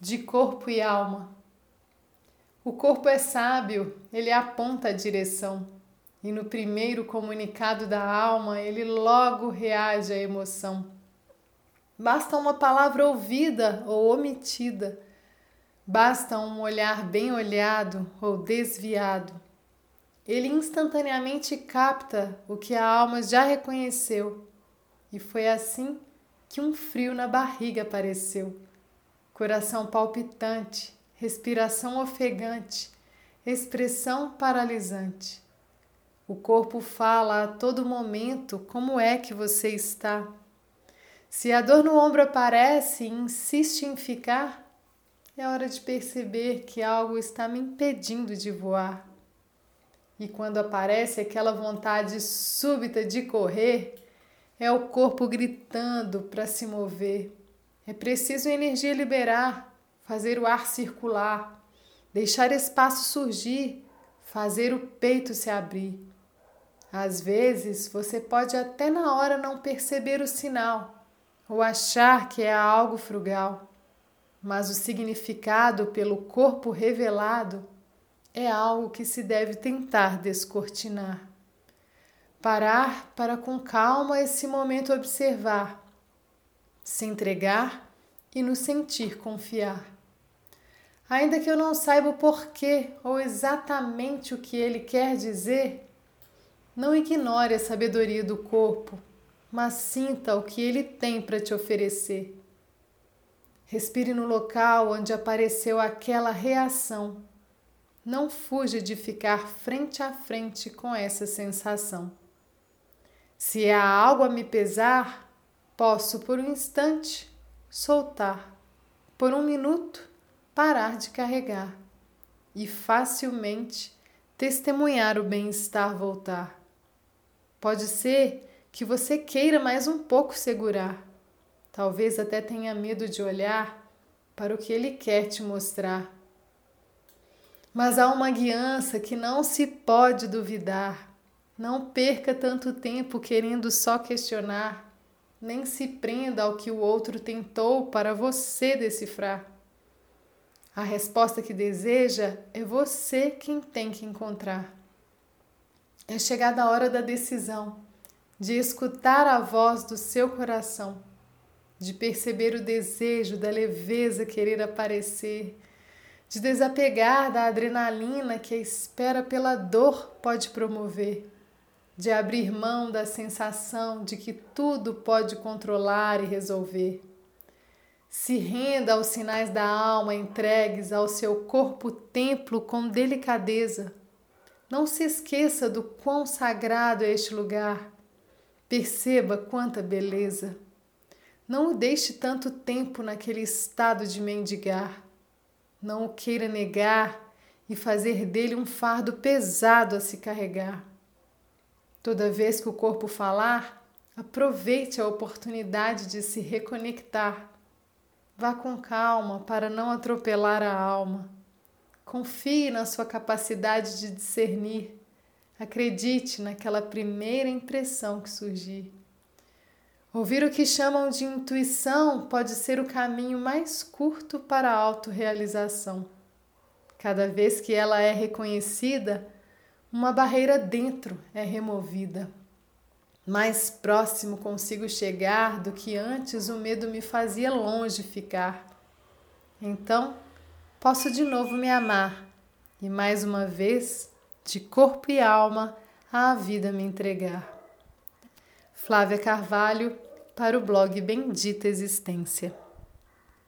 de corpo e alma. O corpo é sábio, ele aponta a direção, e no primeiro comunicado da alma, ele logo reage à emoção. Basta uma palavra ouvida ou omitida, basta um olhar bem olhado ou desviado. Ele instantaneamente capta o que a alma já reconheceu, e foi assim que um frio na barriga apareceu. Coração palpitante, respiração ofegante, expressão paralisante. O corpo fala a todo momento como é que você está. Se a dor no ombro aparece e insiste em ficar, é hora de perceber que algo está me impedindo de voar. E quando aparece aquela vontade súbita de correr, é o corpo gritando para se mover. É preciso energia liberar, fazer o ar circular, deixar espaço surgir, fazer o peito se abrir. Às vezes você pode até na hora não perceber o sinal ou achar que é algo frugal, mas o significado pelo corpo revelado é algo que se deve tentar descortinar. Parar para com calma esse momento observar, se entregar e no sentir confiar. Ainda que eu não saiba o porquê ou exatamente o que ele quer dizer, não ignore a sabedoria do corpo, mas sinta o que ele tem para te oferecer. Respire no local onde apareceu aquela reação. Não fuja de ficar frente a frente com essa sensação. Se há algo a me pesar, posso por um instante soltar, por um minuto parar de carregar e facilmente testemunhar o bem-estar voltar. Pode ser que você queira mais um pouco segurar, talvez até tenha medo de olhar para o que ele quer te mostrar. Mas há uma guiança que não se pode duvidar não perca tanto tempo querendo só questionar, nem se prenda ao que o outro tentou para você decifrar. A resposta que deseja é você quem tem que encontrar. É chegada a hora da decisão, de escutar a voz do seu coração, de perceber o desejo da leveza querer aparecer, de desapegar da adrenalina que a espera pela dor pode promover de abrir mão da sensação de que tudo pode controlar e resolver. Se renda aos sinais da alma entregues ao seu corpo-templo com delicadeza. Não se esqueça do quão sagrado é este lugar. Perceba quanta beleza. Não o deixe tanto tempo naquele estado de mendigar. Não o queira negar e fazer dele um fardo pesado a se carregar. Toda vez que o corpo falar, aproveite a oportunidade de se reconectar. Vá com calma para não atropelar a alma. Confie na sua capacidade de discernir. Acredite naquela primeira impressão que surgir. Ouvir o que chamam de intuição pode ser o caminho mais curto para a autorrealização. Cada vez que ela é reconhecida, uma barreira dentro é removida. Mais próximo consigo chegar do que antes o medo me fazia longe ficar. Então, posso de novo me amar e mais uma vez, de corpo e alma, à vida me entregar. Flávia Carvalho, para o blog Bendita Existência.